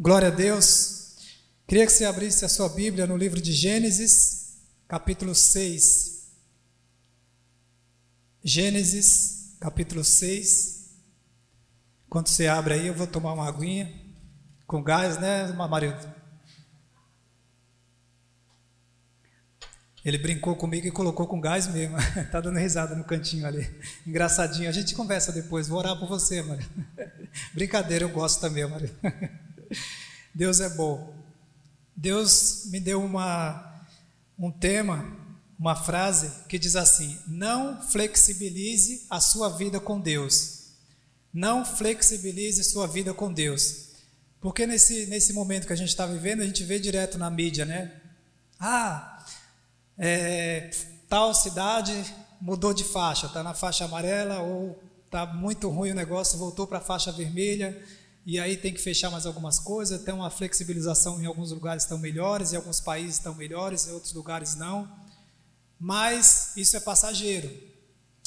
Glória a Deus. Queria que você abrisse a sua Bíblia no livro de Gênesis, capítulo 6. Gênesis, capítulo 6. Quando você abre aí, eu vou tomar uma aguinha com gás, né, marido? Ele brincou comigo e colocou com gás mesmo. tá dando risada no cantinho ali. Engraçadinho. A gente conversa depois. Vou orar por você, Maria. Brincadeira, eu gosto também, Maria. Deus é bom. Deus me deu uma, um tema, uma frase que diz assim: Não flexibilize a sua vida com Deus. Não flexibilize sua vida com Deus. Porque nesse, nesse momento que a gente está vivendo, a gente vê direto na mídia, né? Ah, é, tal cidade mudou de faixa, está na faixa amarela, ou está muito ruim o negócio, voltou para a faixa vermelha e aí tem que fechar mais algumas coisas, tem uma flexibilização em alguns lugares estão melhores, em alguns países estão melhores, em outros lugares não. Mas isso é passageiro.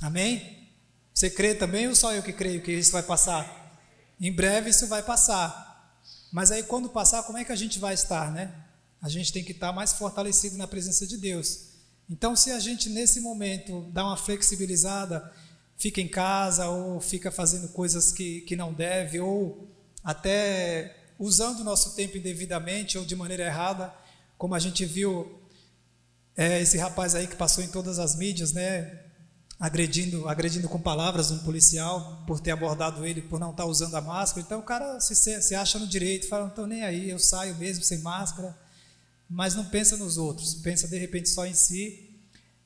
Amém? Você crê também ou só eu que creio que isso vai passar? Em breve isso vai passar. Mas aí quando passar, como é que a gente vai estar, né? A gente tem que estar mais fortalecido na presença de Deus. Então, se a gente nesse momento dá uma flexibilizada, fica em casa ou fica fazendo coisas que, que não deve, ou até usando o nosso tempo indevidamente ou de maneira errada, como a gente viu é, esse rapaz aí que passou em todas as mídias, né, agredindo, agredindo com palavras um policial por ter abordado ele por não estar usando a máscara. Então o cara se, se acha no direito, fala, não estou nem aí, eu saio mesmo sem máscara, mas não pensa nos outros, pensa de repente só em si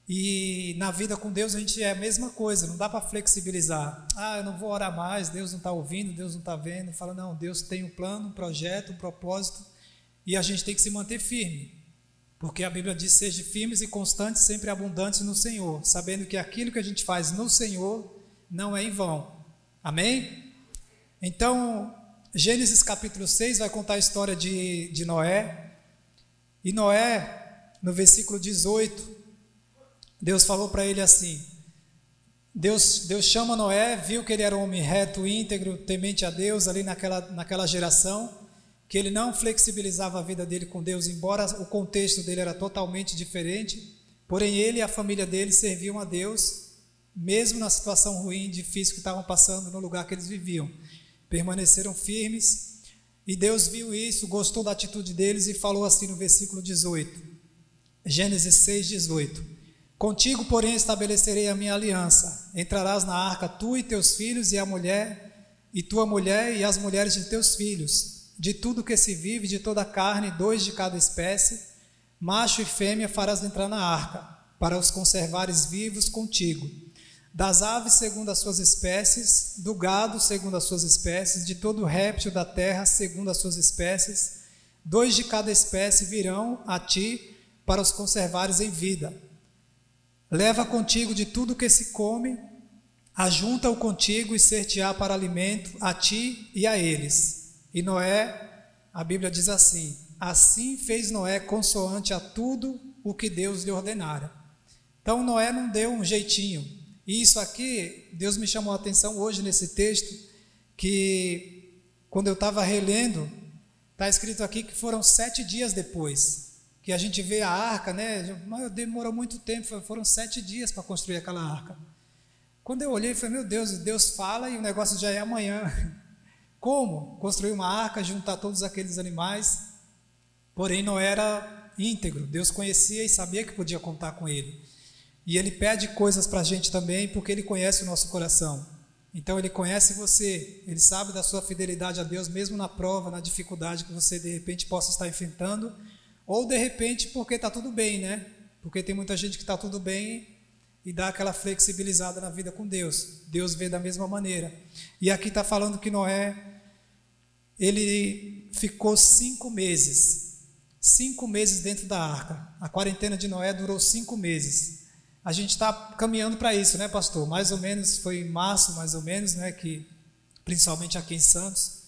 e na vida com Deus a gente é a mesma coisa, não dá para flexibilizar. Ah, eu não vou orar mais, Deus não está ouvindo, Deus não está vendo. Fala, não, Deus tem um plano, um projeto, um propósito, e a gente tem que se manter firme. Porque a Bíblia diz: seja firmes e constantes, sempre abundantes no Senhor, sabendo que aquilo que a gente faz no Senhor não é em vão. Amém? Então, Gênesis capítulo 6 vai contar a história de, de Noé. E Noé, no versículo 18, Deus falou para ele assim: Deus, Deus chama Noé, viu que ele era um homem reto, íntegro, temente a Deus ali naquela, naquela geração, que ele não flexibilizava a vida dele com Deus, embora o contexto dele era totalmente diferente, porém ele e a família dele serviam a Deus, mesmo na situação ruim, difícil que estavam passando no lugar que eles viviam. Permaneceram firmes e Deus viu isso, gostou da atitude deles e falou assim no versículo 18, Gênesis 6, 18. Contigo, porém, estabelecerei a minha aliança. Entrarás na arca tu e teus filhos e a mulher, e tua mulher e as mulheres de teus filhos. De tudo que se vive, de toda a carne, dois de cada espécie, macho e fêmea farás entrar na arca, para os conservares vivos contigo. Das aves segundo as suas espécies, do gado segundo as suas espécies, de todo réptil da terra segundo as suas espécies, dois de cada espécie virão a ti para os conservares em vida Leva contigo de tudo que se come, ajunta-o contigo e ser-te-á para alimento a ti e a eles. E Noé, a Bíblia diz assim: Assim fez Noé consoante a tudo o que Deus lhe ordenara. Então Noé não deu um jeitinho. E isso aqui, Deus me chamou a atenção hoje nesse texto, que quando eu estava relendo, está escrito aqui que foram sete dias depois que a gente vê a arca, né? Demorou muito tempo, foram sete dias para construir aquela arca. Quando eu olhei, falei, meu Deus, Deus fala e o negócio já é amanhã. Como construir uma arca, juntar todos aqueles animais? Porém, não era íntegro. Deus conhecia e sabia que podia contar com ele. E ele pede coisas para a gente também, porque ele conhece o nosso coração. Então, ele conhece você, ele sabe da sua fidelidade a Deus, mesmo na prova, na dificuldade que você de repente possa estar enfrentando ou de repente porque está tudo bem, né? Porque tem muita gente que está tudo bem e dá aquela flexibilizada na vida com Deus. Deus vê da mesma maneira. E aqui está falando que Noé, ele ficou cinco meses. Cinco meses dentro da arca. A quarentena de Noé durou cinco meses. A gente está caminhando para isso, né, pastor? Mais ou menos, foi em março, mais ou menos, né, que principalmente aqui em Santos,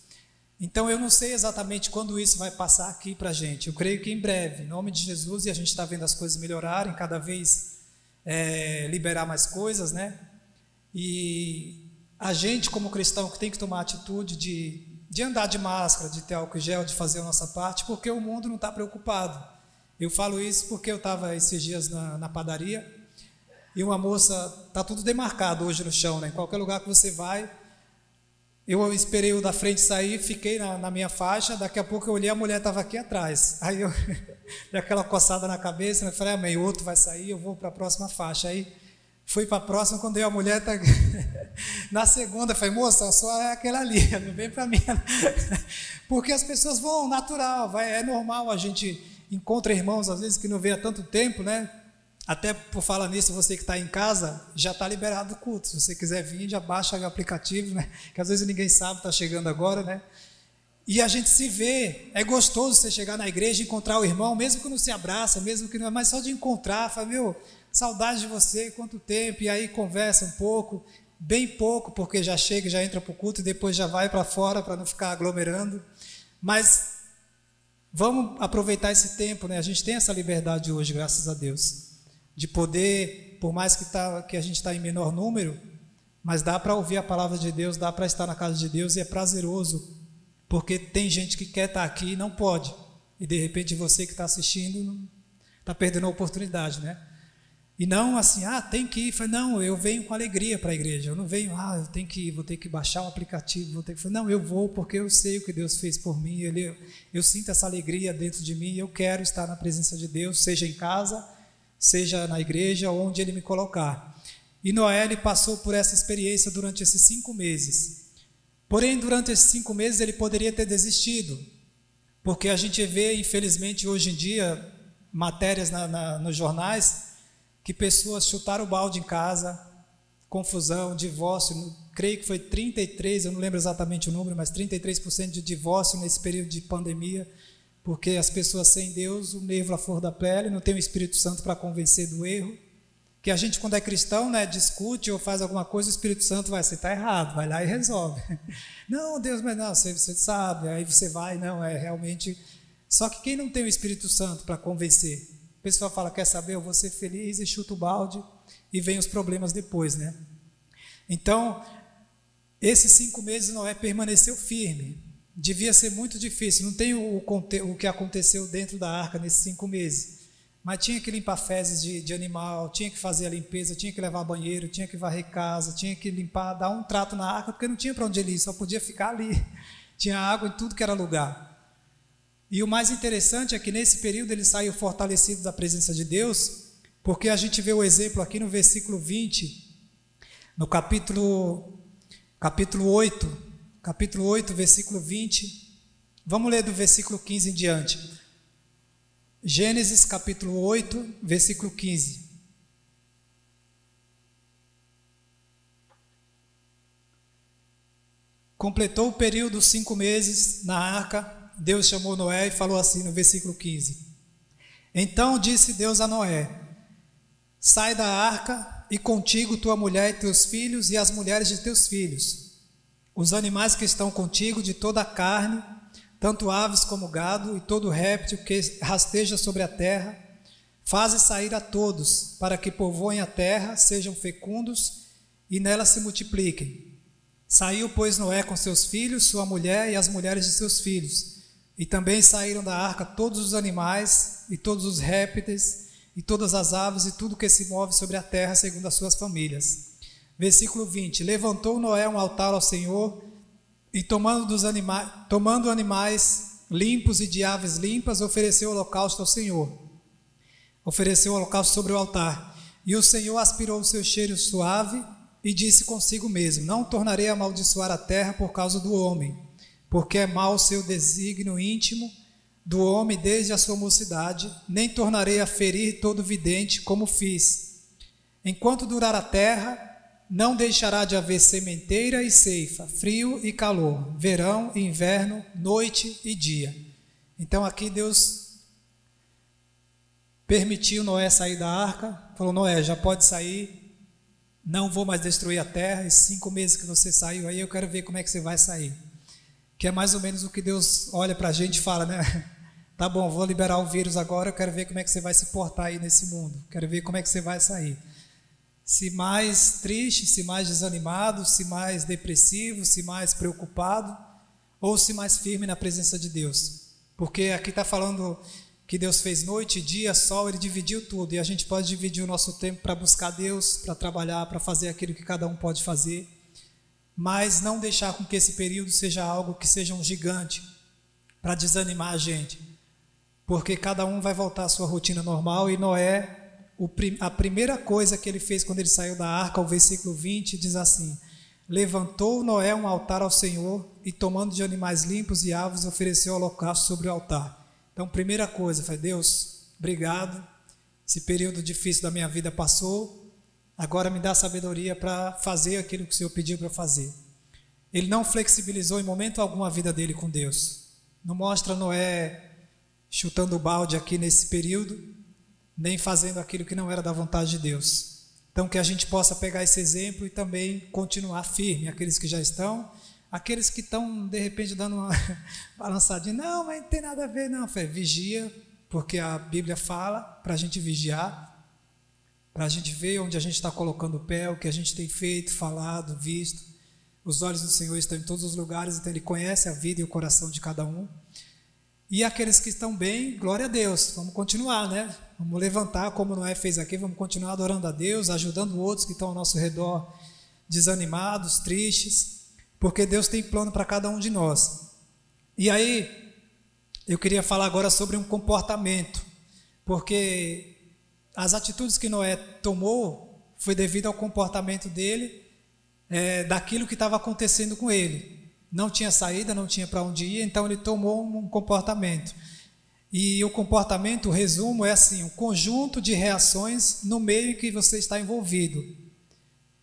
então eu não sei exatamente quando isso vai passar aqui para a gente. Eu creio que em breve, em nome de Jesus, e a gente está vendo as coisas melhorarem, cada vez é, liberar mais coisas, né? E a gente, como cristão, que tem que tomar a atitude de, de andar de máscara, de ter álcool gel, de fazer a nossa parte, porque o mundo não está preocupado. Eu falo isso porque eu estava esses dias na, na, padaria e uma moça, está tudo demarcado hoje no chão, né? em qualquer lugar que você vai. Eu esperei o da frente sair, fiquei na, na minha faixa, daqui a pouco eu olhei, a mulher estava aqui atrás. Aí eu, aquela coçada na cabeça, eu falei, ah, o outro vai sair, eu vou para a próxima faixa. Aí Fui para a próxima, quando eu a mulher tá... na segunda, falei, moça, só é aquela ali, não vem para mim. Porque as pessoas vão natural, vai, é normal, a gente encontra irmãos, às vezes, que não vê há tanto tempo, né? Até por falar nisso, você que está em casa, já está liberado o culto. Se você quiser vir, já baixa o aplicativo, né? Que às vezes ninguém sabe, está chegando agora, né? E a gente se vê, é gostoso você chegar na igreja e encontrar o irmão, mesmo que não se abraça, mesmo que não, mas só de encontrar, fala, meu, saudade de você, quanto tempo, e aí conversa um pouco, bem pouco, porque já chega, já entra para o culto e depois já vai para fora para não ficar aglomerando. Mas vamos aproveitar esse tempo, né? A gente tem essa liberdade hoje, graças a Deus, de poder, por mais que, tá, que a gente está em menor número, mas dá para ouvir a palavra de Deus, dá para estar na casa de Deus e é prazeroso, porque tem gente que quer estar tá aqui e não pode. E de repente você que está assistindo está perdendo a oportunidade, né? E não assim, ah, tem que ir. Falei, não, eu venho com alegria para a igreja. Eu não venho, ah, eu tenho que ir, vou ter que baixar o aplicativo, vou ter que. Falei, não, eu vou porque eu sei o que Deus fez por mim. Ele, eu sinto essa alegria dentro de mim. Eu quero estar na presença de Deus, seja em casa, seja na igreja, onde Ele me colocar. E Noé ele passou por essa experiência durante esses cinco meses. Porém, durante esses cinco meses ele poderia ter desistido, porque a gente vê, infelizmente, hoje em dia matérias na, na, nos jornais que pessoas chutaram o balde em casa, confusão, divórcio, creio que foi 33, eu não lembro exatamente o número, mas 33% de divórcio nesse período de pandemia, porque as pessoas sem Deus, o nervo à flor da pele, não tem o Espírito Santo para convencer do erro. Que a gente, quando é cristão, né, discute ou faz alguma coisa, o Espírito Santo vai, você está errado, vai lá e resolve. Não, Deus, mas não, você, você sabe, aí você vai, não, é realmente. Só que quem não tem o Espírito Santo para convencer? pessoa fala, quer saber, eu vou ser feliz e chuta o balde e vem os problemas depois, né? Então, esses cinco meses Noé permaneceu firme. Devia ser muito difícil, não tem o, o que aconteceu dentro da arca nesses cinco meses. Mas tinha que limpar fezes de, de, animal, tinha que fazer a limpeza, tinha que levar banheiro, tinha que varrer casa, tinha que limpar, dar um trato na arca, porque não tinha para onde ele ir, só podia ficar ali. Tinha água em tudo que era lugar. E o mais interessante é que nesse período ele saiu fortalecido da presença de Deus, porque a gente vê o exemplo aqui no versículo 20, no capítulo, capítulo 8, capítulo 8, versículo 20. Vamos ler do versículo 15 em diante. Gênesis capítulo 8, versículo 15. Completou o período cinco meses na arca, Deus chamou Noé e falou assim no versículo 15: Então disse Deus a Noé: Sai da arca e contigo tua mulher e teus filhos e as mulheres de teus filhos, os animais que estão contigo de toda a carne, tanto aves como gado e todo réptil que rasteja sobre a terra, faze sair a todos, para que povoem a terra, sejam fecundos e nela se multipliquem. Saiu, pois, Noé com seus filhos, sua mulher e as mulheres de seus filhos e também saíram da arca todos os animais, e todos os répteis, e todas as aves, e tudo que se move sobre a terra, segundo as suas famílias. Versículo 20: Levantou Noé um altar ao Senhor, e tomando, dos anima tomando animais limpos e de aves limpas, ofereceu holocausto ao Senhor. Ofereceu holocausto sobre o altar. E o Senhor aspirou o seu cheiro suave e disse consigo mesmo: Não tornarei a amaldiçoar a terra por causa do homem porque é mau o seu desígnio íntimo do homem desde a sua mocidade, nem tornarei a ferir todo vidente como fiz. Enquanto durar a terra, não deixará de haver sementeira e ceifa, frio e calor, verão e inverno, noite e dia. Então aqui Deus permitiu Noé sair da arca, falou: Noé, já pode sair, não vou mais destruir a terra. Esses cinco meses que você saiu aí, eu quero ver como é que você vai sair. Que é mais ou menos o que Deus olha para a gente e fala, né? Tá bom, vou liberar o vírus agora, eu quero ver como é que você vai se portar aí nesse mundo. Quero ver como é que você vai sair. Se mais triste, se mais desanimado, se mais depressivo, se mais preocupado, ou se mais firme na presença de Deus. Porque aqui está falando que Deus fez noite, dia, sol, Ele dividiu tudo. E a gente pode dividir o nosso tempo para buscar Deus, para trabalhar, para fazer aquilo que cada um pode fazer. Mas não deixar com que esse período seja algo que seja um gigante para desanimar a gente. Porque cada um vai voltar à sua rotina normal e Noé a primeira coisa que ele fez quando ele saiu da arca, o versículo 20, diz assim: Levantou Noé um altar ao Senhor e, tomando de animais limpos e aves, ofereceu holocausto sobre o altar. Então, primeira coisa, foi Deus, obrigado. Esse período difícil da minha vida passou. Agora me dá sabedoria para fazer aquilo que o Senhor pediu para fazer. Ele não flexibilizou em momento algum a vida dele com Deus. Não mostra Noé chutando o balde aqui nesse período, nem fazendo aquilo que não era da vontade de Deus. Então, que a gente possa pegar esse exemplo e também continuar firme, aqueles que já estão, aqueles que estão, de repente, dando uma balançadinha, não, mas não tem nada a ver, não, Fé, vigia, porque a Bíblia fala para a gente vigiar, para a gente ver onde a gente está colocando o pé, o que a gente tem feito, falado, visto. Os olhos do Senhor estão em todos os lugares, então Ele conhece a vida e o coração de cada um. E aqueles que estão bem, glória a Deus, vamos continuar, né? Vamos levantar, como Noé fez aqui, vamos continuar adorando a Deus, ajudando outros que estão ao nosso redor, desanimados, tristes, porque Deus tem plano para cada um de nós. E aí, eu queria falar agora sobre um comportamento, porque as atitudes que Noé tomou foi devido ao comportamento dele, é, daquilo que estava acontecendo com ele não tinha saída, não tinha para onde ir, então ele tomou um comportamento. E o comportamento, o resumo, é assim: um conjunto de reações no meio em que você está envolvido.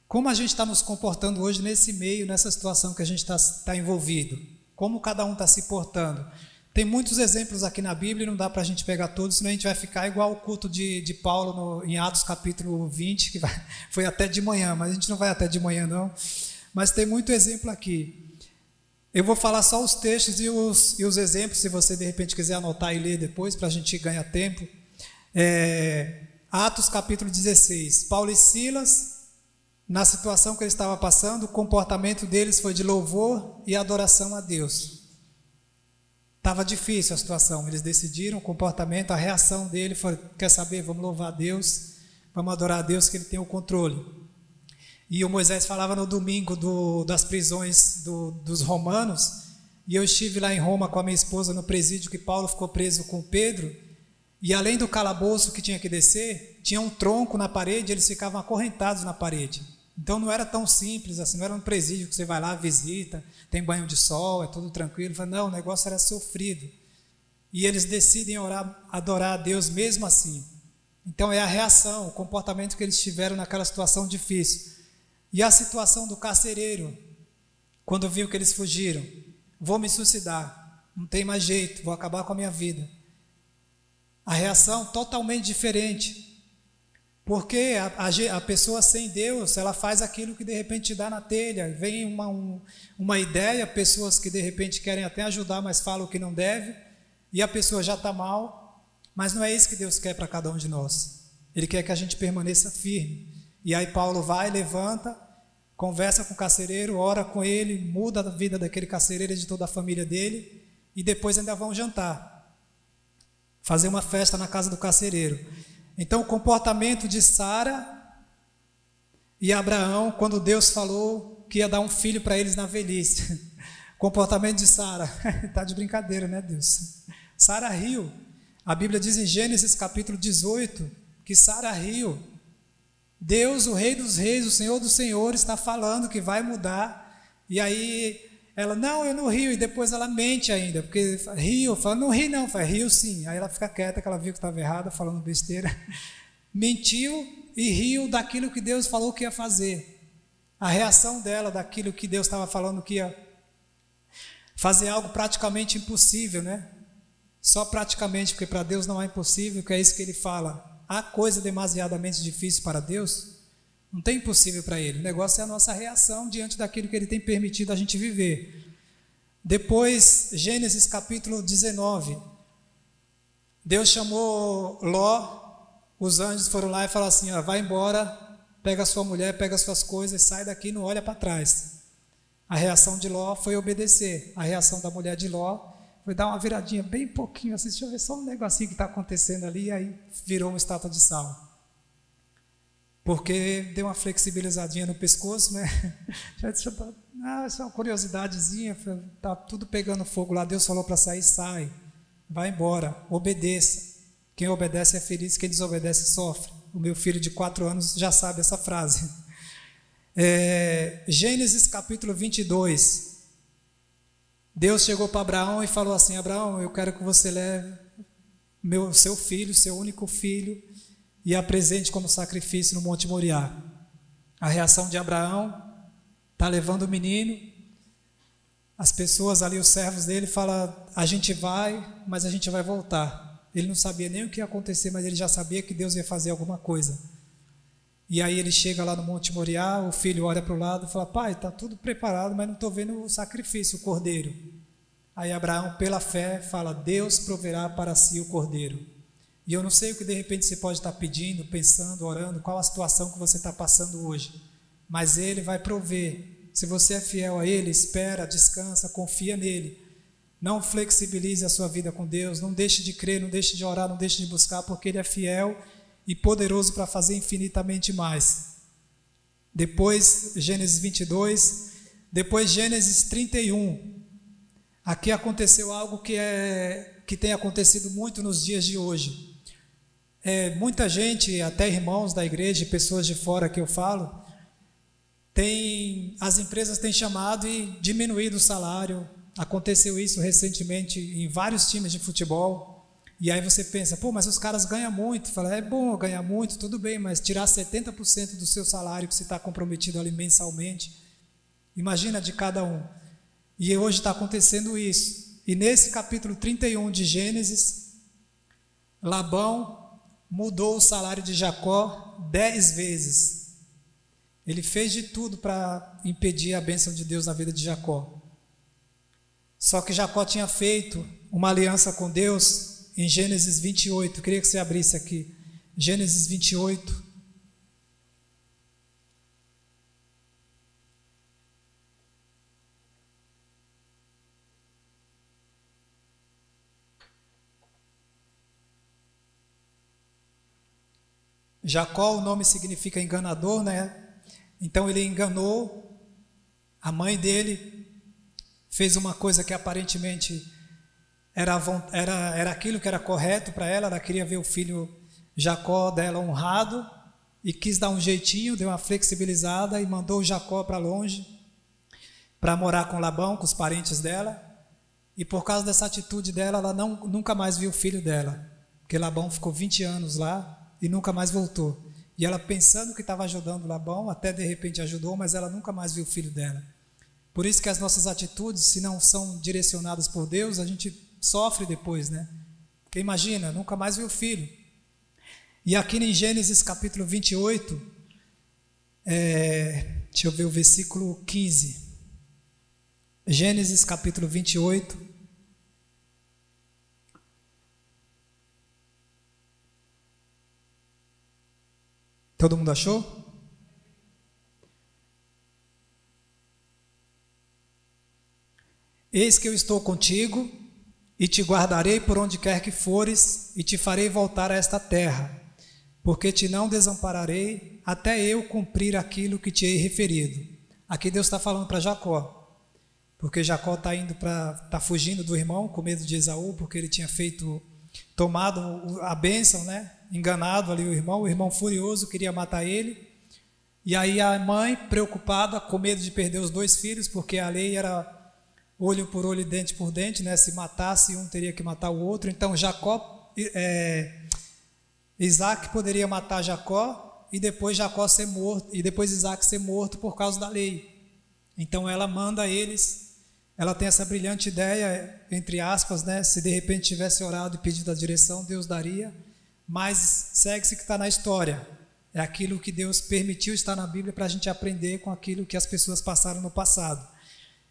Como a gente está nos comportando hoje nesse meio, nessa situação que a gente está, está envolvido? Como cada um está se portando? Tem muitos exemplos aqui na Bíblia, não dá para a gente pegar todos, senão a gente vai ficar igual o culto de, de Paulo no, em Atos capítulo 20, que vai, foi até de manhã, mas a gente não vai até de manhã não. Mas tem muito exemplo aqui. Eu vou falar só os textos e os, e os exemplos, se você de repente quiser anotar e ler depois, para a gente ganhar tempo. É, Atos capítulo 16. Paulo e Silas, na situação que eles estavam passando, o comportamento deles foi de louvor e adoração a Deus. Estava difícil a situação, eles decidiram o comportamento, a reação dele foi: quer saber, vamos louvar a Deus, vamos adorar a Deus que Ele tem o controle. E o Moisés falava no domingo do, das prisões do, dos romanos. E eu estive lá em Roma com a minha esposa no presídio que Paulo ficou preso com Pedro. E além do calabouço que tinha que descer, tinha um tronco na parede, eles ficavam acorrentados na parede. Então não era tão simples assim, não era um presídio que você vai lá, visita, tem banho de sol, é tudo tranquilo. Não, o negócio era sofrido. E eles decidem orar, adorar a Deus mesmo assim. Então é a reação, o comportamento que eles tiveram naquela situação difícil. E a situação do carcereiro, quando viu que eles fugiram, vou me suicidar, não tem mais jeito, vou acabar com a minha vida. A reação totalmente diferente. Porque a, a, a, pessoa sem Deus, ela faz aquilo que de repente dá na telha. Vem uma, um, uma ideia, pessoas que de repente querem até ajudar, mas falam que não deve, e a pessoa já está mal. Mas não é isso que Deus quer para cada um de nós. Ele quer que a gente permaneça firme. E aí Paulo vai, levanta, conversa com o carcereiro, ora com ele, muda a vida daquele carcereiro e de toda a família dele, e depois ainda vão jantar. Fazer uma festa na casa do carcereiro. Então, o comportamento de Sara e Abraão, quando Deus falou que ia dar um filho para eles na velhice. comportamento de Sara. Está de brincadeira, né, Deus? Sara riu. A Bíblia diz em Gênesis capítulo 18 que Sara riu Deus, o Rei dos Reis, o Senhor dos Senhores, está falando que vai mudar. E aí ela, não, eu não rio. E depois ela mente ainda, porque rio, fala, não ri não, fala, rio sim. Aí ela fica quieta, que ela viu que estava errada, falando besteira. Mentiu e riu daquilo que Deus falou que ia fazer. A reação dela daquilo que Deus estava falando que ia fazer algo praticamente impossível, né? Só praticamente, porque para Deus não é impossível, que é isso que ele fala há coisa demasiadamente difícil para Deus? Não tem impossível para Ele. O negócio é a nossa reação diante daquilo que Ele tem permitido a gente viver. Depois, Gênesis capítulo 19. Deus chamou Ló, os anjos foram lá e falaram assim: ó, vai embora, pega sua mulher, pega as suas coisas, sai daqui, não olha para trás. A reação de Ló foi obedecer. A reação da mulher de Ló foi dar uma viradinha bem pouquinho, assim, deixa eu ver só um negocinho que está acontecendo ali, e aí virou uma estátua de sal. Porque deu uma flexibilizadinha no pescoço, né? Já disse, ah, isso é uma curiosidadezinha, tá tudo pegando fogo lá, Deus falou para sair, sai. Vai embora, obedeça. Quem obedece é feliz, quem desobedece sofre. O meu filho de quatro anos já sabe essa frase. É, Gênesis capítulo 22. Deus chegou para Abraão e falou assim: Abraão, eu quero que você leve meu, seu filho, seu único filho, e apresente como sacrifício no Monte Moriá. A reação de Abraão está levando o menino. As pessoas ali, os servos dele, falam: a gente vai, mas a gente vai voltar. Ele não sabia nem o que ia acontecer, mas ele já sabia que Deus ia fazer alguma coisa. E aí ele chega lá no Monte Moriá, o filho olha para o lado e fala: Pai, está tudo preparado, mas não estou vendo o sacrifício, o cordeiro. Aí Abraão, pela fé, fala: Deus proverá para si o cordeiro. E eu não sei o que de repente você pode estar pedindo, pensando, orando, qual a situação que você está passando hoje, mas Ele vai prover. Se você é fiel a Ele, espera, descansa, confia nele. Não flexibilize a sua vida com Deus, não deixe de crer, não deixe de orar, não deixe de buscar, porque Ele é fiel e poderoso para fazer infinitamente mais. Depois, Gênesis 22, depois Gênesis 31. Aqui aconteceu algo que, é, que tem acontecido muito nos dias de hoje. É, muita gente, até irmãos da igreja, pessoas de fora que eu falo, tem, as empresas têm chamado e diminuído o salário. Aconteceu isso recentemente em vários times de futebol. E aí você pensa, pô, mas os caras ganham muito. Fala, é bom ganhar muito, tudo bem, mas tirar 70% do seu salário que você está comprometido ali mensalmente, imagina de cada um. E hoje está acontecendo isso. E nesse capítulo 31 de Gênesis, Labão mudou o salário de Jacó dez vezes. Ele fez de tudo para impedir a bênção de Deus na vida de Jacó. Só que Jacó tinha feito uma aliança com Deus em Gênesis 28. Eu queria que você abrisse aqui. Gênesis 28. Jacó, o nome significa enganador, né? Então ele enganou a mãe dele, fez uma coisa que aparentemente era, era, era aquilo que era correto para ela, ela queria ver o filho Jacó dela honrado e quis dar um jeitinho, deu uma flexibilizada e mandou Jacó para longe para morar com Labão, com os parentes dela. E por causa dessa atitude dela, ela não, nunca mais viu o filho dela, porque Labão ficou 20 anos lá e nunca mais voltou. E ela pensando que estava ajudando Labão, até de repente ajudou, mas ela nunca mais viu o filho dela. Por isso que as nossas atitudes, se não são direcionadas por Deus, a gente sofre depois, né? Porque imagina, nunca mais viu o filho. E aqui em Gênesis capítulo 28, é, deixa eu ver o versículo 15. Gênesis capítulo 28. Todo mundo achou? Eis que eu estou contigo e te guardarei por onde quer que fores, e te farei voltar a esta terra, porque te não desampararei até eu cumprir aquilo que te hei referido. Aqui Deus está falando para Jacó, porque Jacó está indo para, está fugindo do irmão com medo de Esaú, porque ele tinha feito, tomado a bênção, né? Enganado ali o irmão, o irmão furioso queria matar ele. E aí a mãe, preocupada, com medo de perder os dois filhos, porque a lei era olho por olho, dente por dente, né? Se matasse um, teria que matar o outro. Então Jacó, é, Isaac poderia matar Jacó e depois Jacó ser morto e depois Isaac ser morto por causa da lei. Então ela manda eles. Ela tem essa brilhante ideia, entre aspas, né? Se de repente tivesse orado e pedido a direção, Deus daria. Mas segue-se que está na história. É aquilo que Deus permitiu estar na Bíblia para a gente aprender com aquilo que as pessoas passaram no passado.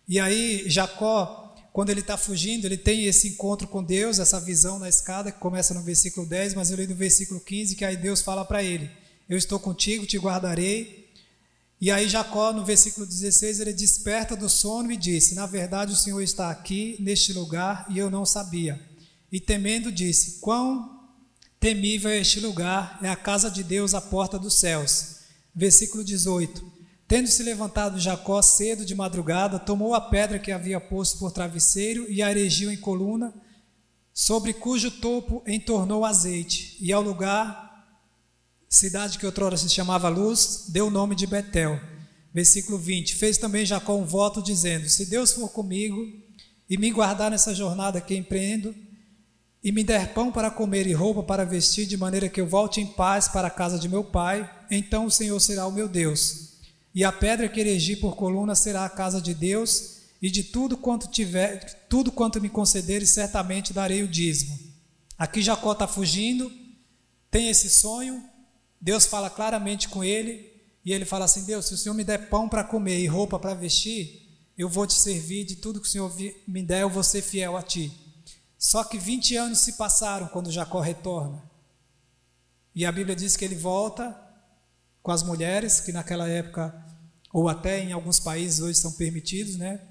E aí, Jacó, quando ele está fugindo, ele tem esse encontro com Deus, essa visão na escada, que começa no versículo 10, mas eu li no versículo 15, que aí Deus fala para ele: Eu estou contigo, te guardarei E aí Jacó, no versículo 16, ele desperta do sono e disse: Na verdade, o Senhor está aqui neste lugar e eu não sabia. E temendo disse: Quão temível é este lugar, é a casa de Deus, a porta dos céus. Versículo 18. Tendo se levantado Jacó cedo de madrugada, tomou a pedra que havia posto por travesseiro e a erigiu em coluna, sobre cujo topo entornou azeite, e ao lugar cidade que outrora se chamava Luz, deu o nome de Betel. Versículo 20: Fez também Jacó um voto, dizendo: Se Deus for comigo e me guardar nessa jornada que empreendo, e me der pão para comer e roupa para vestir, de maneira que eu volte em paz para a casa de meu pai, então o Senhor será o meu Deus. E a pedra que erigi por coluna será a casa de Deus, e de tudo quanto tiver, tudo quanto me concederes, certamente darei o dízimo. Aqui Jacó está fugindo, tem esse sonho, Deus fala claramente com ele e ele fala assim: Deus, se o Senhor me der pão para comer e roupa para vestir, eu vou te servir de tudo que o Senhor me der, eu vou ser fiel a ti. Só que 20 anos se passaram quando Jacó retorna. E a Bíblia diz que ele volta com as mulheres, que naquela época, ou até em alguns países hoje são permitidos, né?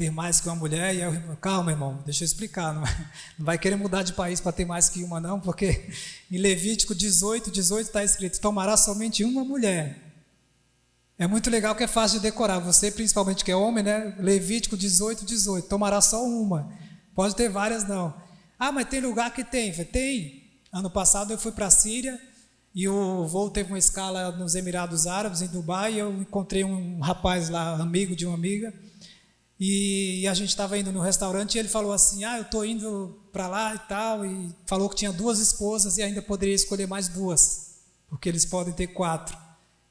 ter mais que uma mulher, e eu, calma, irmão, deixa eu explicar, não, não vai querer mudar de país para ter mais que uma, não, porque em Levítico 18, 18 está escrito: tomará somente uma mulher. É muito legal que é fácil de decorar, você principalmente que é homem, né? Levítico 18, 18, tomará só uma, pode ter várias, não. Ah, mas tem lugar que tem, tem. Ano passado eu fui para a Síria e o voo teve uma escala nos Emirados Árabes, em Dubai, e eu encontrei um rapaz lá, amigo de uma amiga. E, a gente estava indo no restaurante e ele falou assim: Ah, eu estou indo para lá e tal. E falou que tinha duas esposas e ainda poderia escolher mais duas, porque eles podem ter quatro.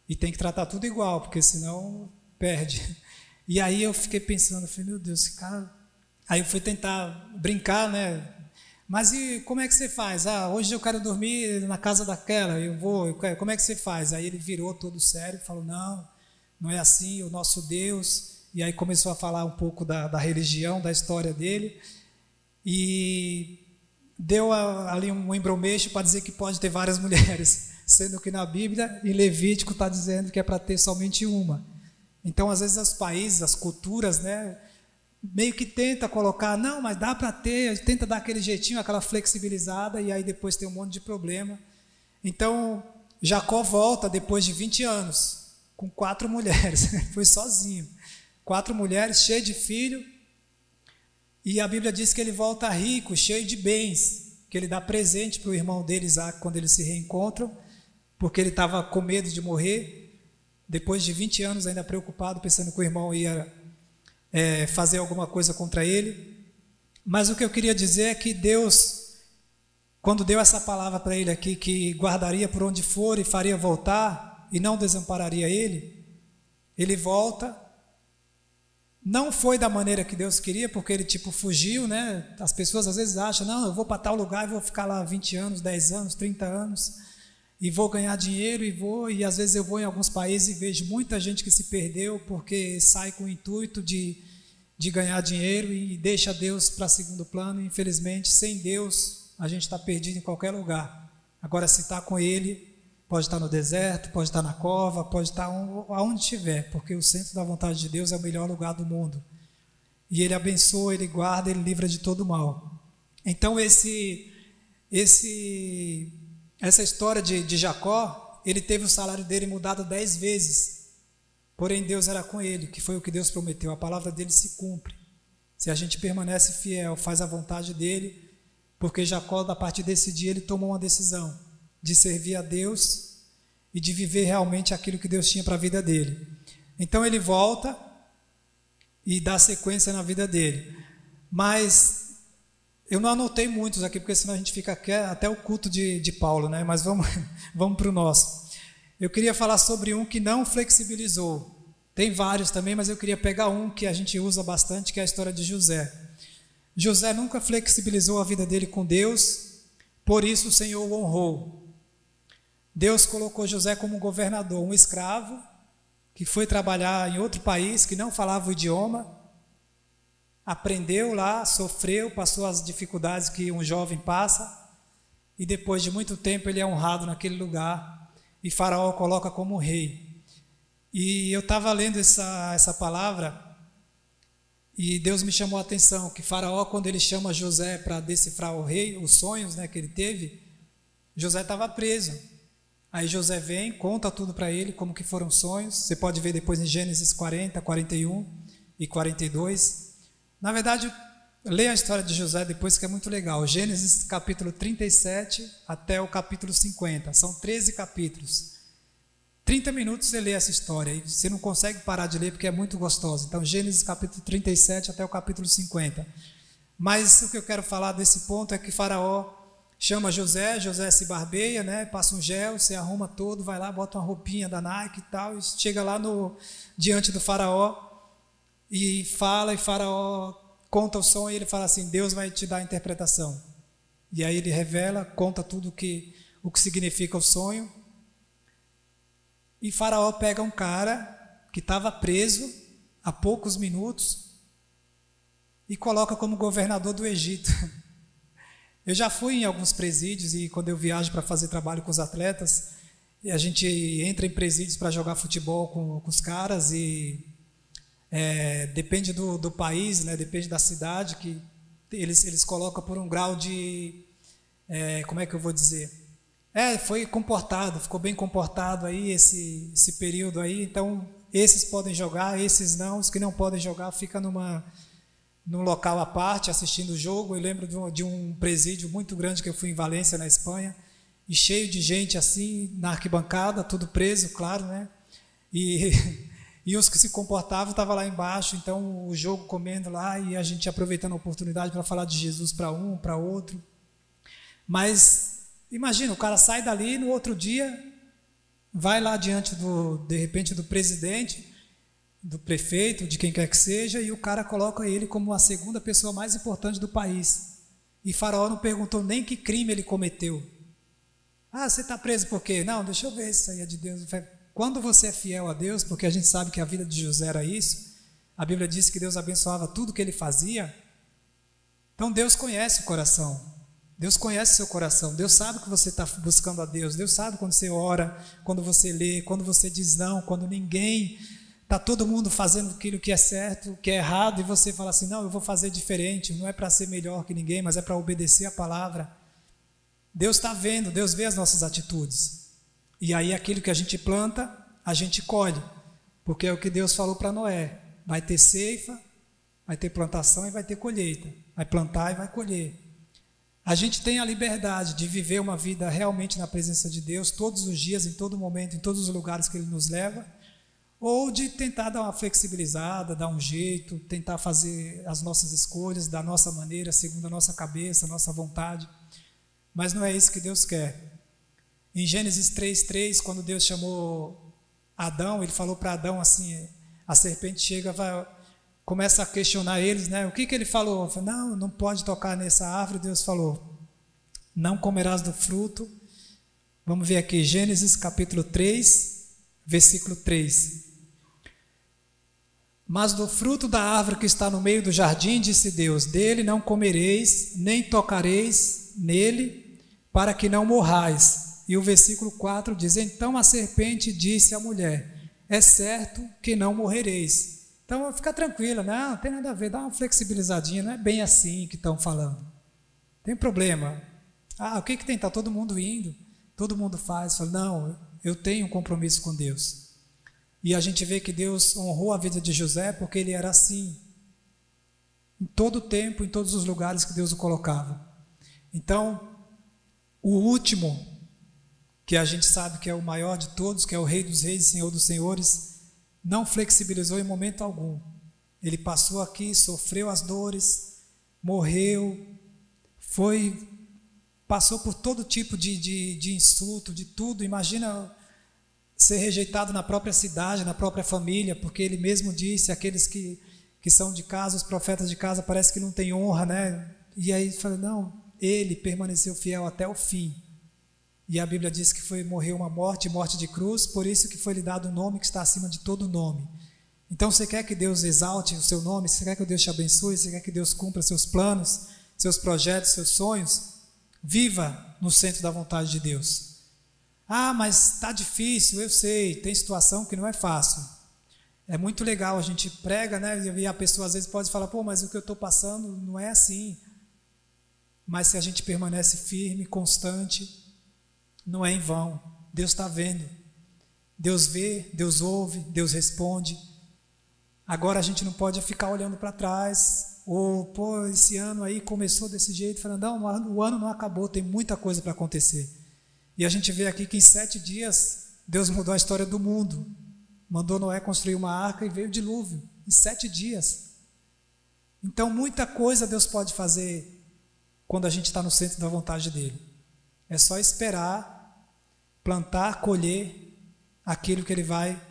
E tem que tratar tudo igual, porque senão perde. E aí eu fiquei pensando: falei, Meu Deus, esse cara. Aí eu fui tentar brincar, né? Mas e como é que você faz? Ah, hoje eu quero dormir na casa daquela, eu vou, como é que você faz? Aí ele virou todo sério e falou: Não, não é assim, o nosso Deus e aí começou a falar um pouco da, da religião, da história dele, e deu a, ali um embromeixo para dizer que pode ter várias mulheres, sendo que na Bíblia, em Levítico, está dizendo que é para ter somente uma. Então, às vezes, os países, as culturas, né, meio que tenta colocar, não, mas dá para ter, tenta dar aquele jeitinho, aquela flexibilizada, e aí depois tem um monte de problema. Então, Jacó volta depois de 20 anos, com quatro mulheres, foi sozinho quatro mulheres, cheio de filho. E a Bíblia diz que ele volta rico, cheio de bens, que ele dá presente para o irmão dele, Isaac, quando eles se reencontram, porque ele estava com medo de morrer. Depois de 20 anos, ainda preocupado, pensando que o irmão ia é, fazer alguma coisa contra ele. Mas o que eu queria dizer é que Deus, quando deu essa palavra para ele aqui, que guardaria por onde for e faria voltar, e não desampararia ele, ele volta não foi da maneira que Deus queria, porque ele tipo fugiu, né? As pessoas às vezes acham, não, eu vou para tal lugar e vou ficar lá 20 anos, 10 anos, 30 anos, e vou ganhar dinheiro e vou, e às vezes eu vou em alguns países e vejo muita gente que se perdeu porque sai com o intuito de, de ganhar dinheiro e deixa Deus para segundo plano. Infelizmente, sem Deus, a gente está perdido em qualquer lugar. Agora, se está com Ele, Pode estar no deserto, pode estar na cova, pode estar aonde estiver, porque o centro da vontade de Deus é o melhor lugar do mundo. E Ele abençoa, Ele guarda, Ele livra de todo mal. Então, esse, esse, essa história de, de Jacó, ele teve o salário dele mudado dez vezes. Porém, Deus era com ele, que foi o que Deus prometeu. A palavra dele se cumpre. Se a gente permanece fiel, faz a vontade dele, porque Jacó, a partir desse dia, ele tomou uma decisão de servir a Deus e de viver realmente aquilo que Deus tinha para a vida dele. Então ele volta e dá sequência na vida dele. Mas eu não anotei muitos aqui, porque senão a gente fica até o culto de, de Paulo, né? Mas vamos, vamos para o nosso. Eu queria falar sobre um que não flexibilizou. Tem vários também, mas eu queria pegar um que a gente usa bastante, que é a história de José. José nunca flexibilizou a vida dele com Deus, por isso o Senhor o honrou. Deus colocou José como governador, um escravo que foi trabalhar em outro país que não falava o idioma, aprendeu lá, sofreu, passou as dificuldades que um jovem passa, e depois de muito tempo ele é honrado naquele lugar, e Faraó coloca como rei. E eu estava lendo essa, essa palavra e Deus me chamou a atenção que Faraó, quando ele chama José para decifrar o rei, os sonhos né, que ele teve, José estava preso. Aí José vem, conta tudo para ele, como que foram os sonhos. Você pode ver depois em Gênesis 40, 41 e 42. Na verdade, leia a história de José depois que é muito legal. Gênesis capítulo 37 até o capítulo 50. São 13 capítulos. 30 minutos você lê essa história e você não consegue parar de ler porque é muito gostosa. Então, Gênesis capítulo 37 até o capítulo 50. Mas o que eu quero falar desse ponto é que Faraó chama José, José se barbeia, né, passa um gel, se arruma todo, vai lá, bota uma roupinha da Nike e tal, e chega lá no diante do Faraó e fala, e Faraó conta o sonho e ele fala assim: Deus vai te dar a interpretação. E aí ele revela, conta tudo que, o que significa o sonho. E Faraó pega um cara que estava preso há poucos minutos e coloca como governador do Egito. Eu já fui em alguns presídios e quando eu viajo para fazer trabalho com os atletas, a gente entra em presídios para jogar futebol com, com, os caras e é, depende do, do, país, né, depende da cidade, que eles, eles colocam por um grau de. É, como é que eu vou dizer? É, foi comportado, ficou bem comportado aí esse, esse período aí, então esses podem jogar, esses não, os que não podem jogar fica numa num local à parte assistindo o jogo. Eu lembro de um, de um presídio muito grande que eu fui em Valência, na Espanha, e cheio de gente assim na arquibancada, tudo preso, claro, né? E, e os que se comportavam estavam lá embaixo, então o jogo comendo lá e a gente aproveitando a oportunidade para falar de Jesus para um, para outro. Mas Imagina, o cara sai dali no outro dia, vai lá diante do, de repente, do presidente, do prefeito, de quem quer que seja, e o cara coloca ele como a segunda pessoa mais importante do país. E Faraó não perguntou nem que crime ele cometeu. Ah, você está preso por quê? Não, deixa eu ver se isso aí é de Deus. Quando você é fiel a Deus, porque a gente sabe que a vida de José era isso, a Bíblia diz que Deus abençoava tudo que ele fazia. Então Deus conhece o coração. Deus conhece seu coração, Deus sabe que você está buscando a Deus, Deus sabe quando você ora, quando você lê, quando você diz não, quando ninguém, está todo mundo fazendo aquilo que é certo, que é errado, e você fala assim: não, eu vou fazer diferente, não é para ser melhor que ninguém, mas é para obedecer a palavra. Deus está vendo, Deus vê as nossas atitudes, e aí aquilo que a gente planta, a gente colhe, porque é o que Deus falou para Noé: vai ter ceifa, vai ter plantação e vai ter colheita, vai plantar e vai colher. A gente tem a liberdade de viver uma vida realmente na presença de Deus, todos os dias, em todo momento, em todos os lugares que Ele nos leva, ou de tentar dar uma flexibilizada, dar um jeito, tentar fazer as nossas escolhas da nossa maneira, segundo a nossa cabeça, a nossa vontade. Mas não é isso que Deus quer. Em Gênesis 3:3, quando Deus chamou Adão, ele falou para Adão assim: a serpente chega, vai, começa a questionar eles, né? O que, que ele falou? falou? Não, não pode tocar nessa árvore. Deus falou: Não comerás do fruto. Vamos ver aqui, Gênesis capítulo 3, versículo 3. Mas do fruto da árvore que está no meio do jardim, disse Deus: Dele não comereis, nem tocareis nele, para que não morrais. E o versículo 4 diz: Então a serpente disse à mulher: É certo que não morrereis. Então fica tranquila, não, não tem nada a ver, dá uma flexibilizadinha, não é bem assim que estão falando. Tem problema. Ah, o que, que tem? Está todo mundo indo, todo mundo faz. Fala, não, eu tenho um compromisso com Deus. E a gente vê que Deus honrou a vida de José porque ele era assim. Em todo o tempo, em todos os lugares que Deus o colocava. Então, o último, que a gente sabe que é o maior de todos, que é o Rei dos Reis e Senhor dos Senhores, não flexibilizou em momento algum. Ele passou aqui, sofreu as dores, morreu, foi, passou por todo tipo de, de, de insulto, de tudo. Imagina ser rejeitado na própria cidade, na própria família, porque ele mesmo disse: aqueles que, que são de casa, os profetas de casa, parece que não têm honra, né? E aí fala: não, ele permaneceu fiel até o fim. E a Bíblia diz que foi morreu uma morte, morte de cruz, por isso que foi lhe dado o um nome que está acima de todo nome. Então você quer que Deus exalte o seu nome, você quer que Deus te abençoe, você quer que Deus cumpra seus planos, seus projetos, seus sonhos? Viva no centro da vontade de Deus. Ah, mas está difícil, eu sei, tem situação que não é fácil. É muito legal, a gente prega, né? E a pessoa às vezes pode falar, pô, mas o que eu estou passando não é assim. Mas se a gente permanece firme, constante, não é em vão. Deus está vendo. Deus vê, Deus ouve, Deus responde. Agora a gente não pode ficar olhando para trás, ou, pô, esse ano aí começou desse jeito, falando, não, o ano não acabou, tem muita coisa para acontecer. E a gente vê aqui que em sete dias Deus mudou a história do mundo. Mandou Noé construir uma arca e veio o dilúvio. Em sete dias. Então, muita coisa Deus pode fazer quando a gente está no centro da vontade dele. É só esperar, plantar, colher aquilo que ele vai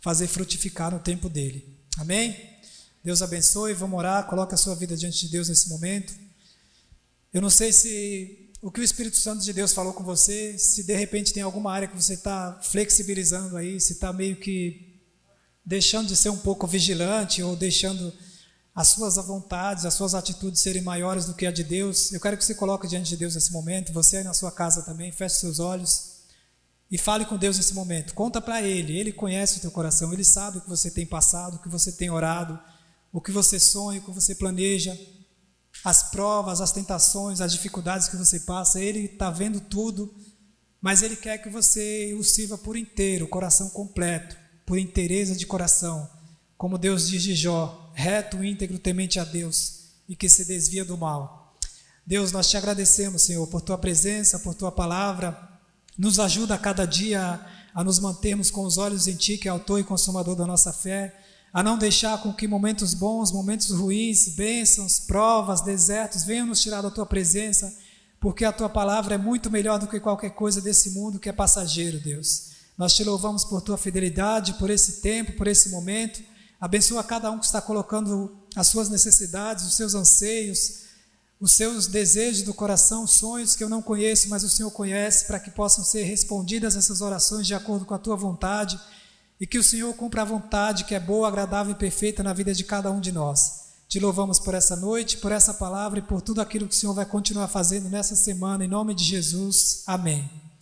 fazer frutificar no tempo dele. Amém? Deus abençoe, vamos orar, coloque a sua vida diante de Deus nesse momento. Eu não sei se o que o Espírito Santo de Deus falou com você, se de repente tem alguma área que você está flexibilizando aí, se está meio que deixando de ser um pouco vigilante ou deixando as suas vontades, as suas atitudes serem maiores do que a de Deus, eu quero que você coloque diante de Deus nesse momento, você aí na sua casa também, feche seus olhos e fale com Deus nesse momento. Conta para Ele, Ele conhece o teu coração, Ele sabe o que você tem passado, o que você tem orado, o que você sonha, o que você planeja as provas, as tentações, as dificuldades que você passa, Ele está vendo tudo, mas Ele quer que você o sirva por inteiro, coração completo, por inteireza de coração, como Deus diz de Jó, reto, íntegro, temente a Deus e que se desvia do mal. Deus, nós te agradecemos, Senhor, por tua presença, por tua palavra. Nos ajuda a cada dia a nos mantermos com os olhos em Ti, que é autor e consumador da nossa fé a não deixar com que momentos bons, momentos ruins, bênçãos, provas, desertos venham nos tirar da tua presença, porque a tua palavra é muito melhor do que qualquer coisa desse mundo que é passageiro, Deus. Nós te louvamos por tua fidelidade, por esse tempo, por esse momento. Abençoa cada um que está colocando as suas necessidades, os seus anseios, os seus desejos do coração, sonhos que eu não conheço, mas o Senhor conhece, para que possam ser respondidas essas orações de acordo com a tua vontade e que o Senhor cumpra a vontade que é boa, agradável e perfeita na vida de cada um de nós. Te louvamos por essa noite, por essa palavra e por tudo aquilo que o Senhor vai continuar fazendo nessa semana, em nome de Jesus. Amém.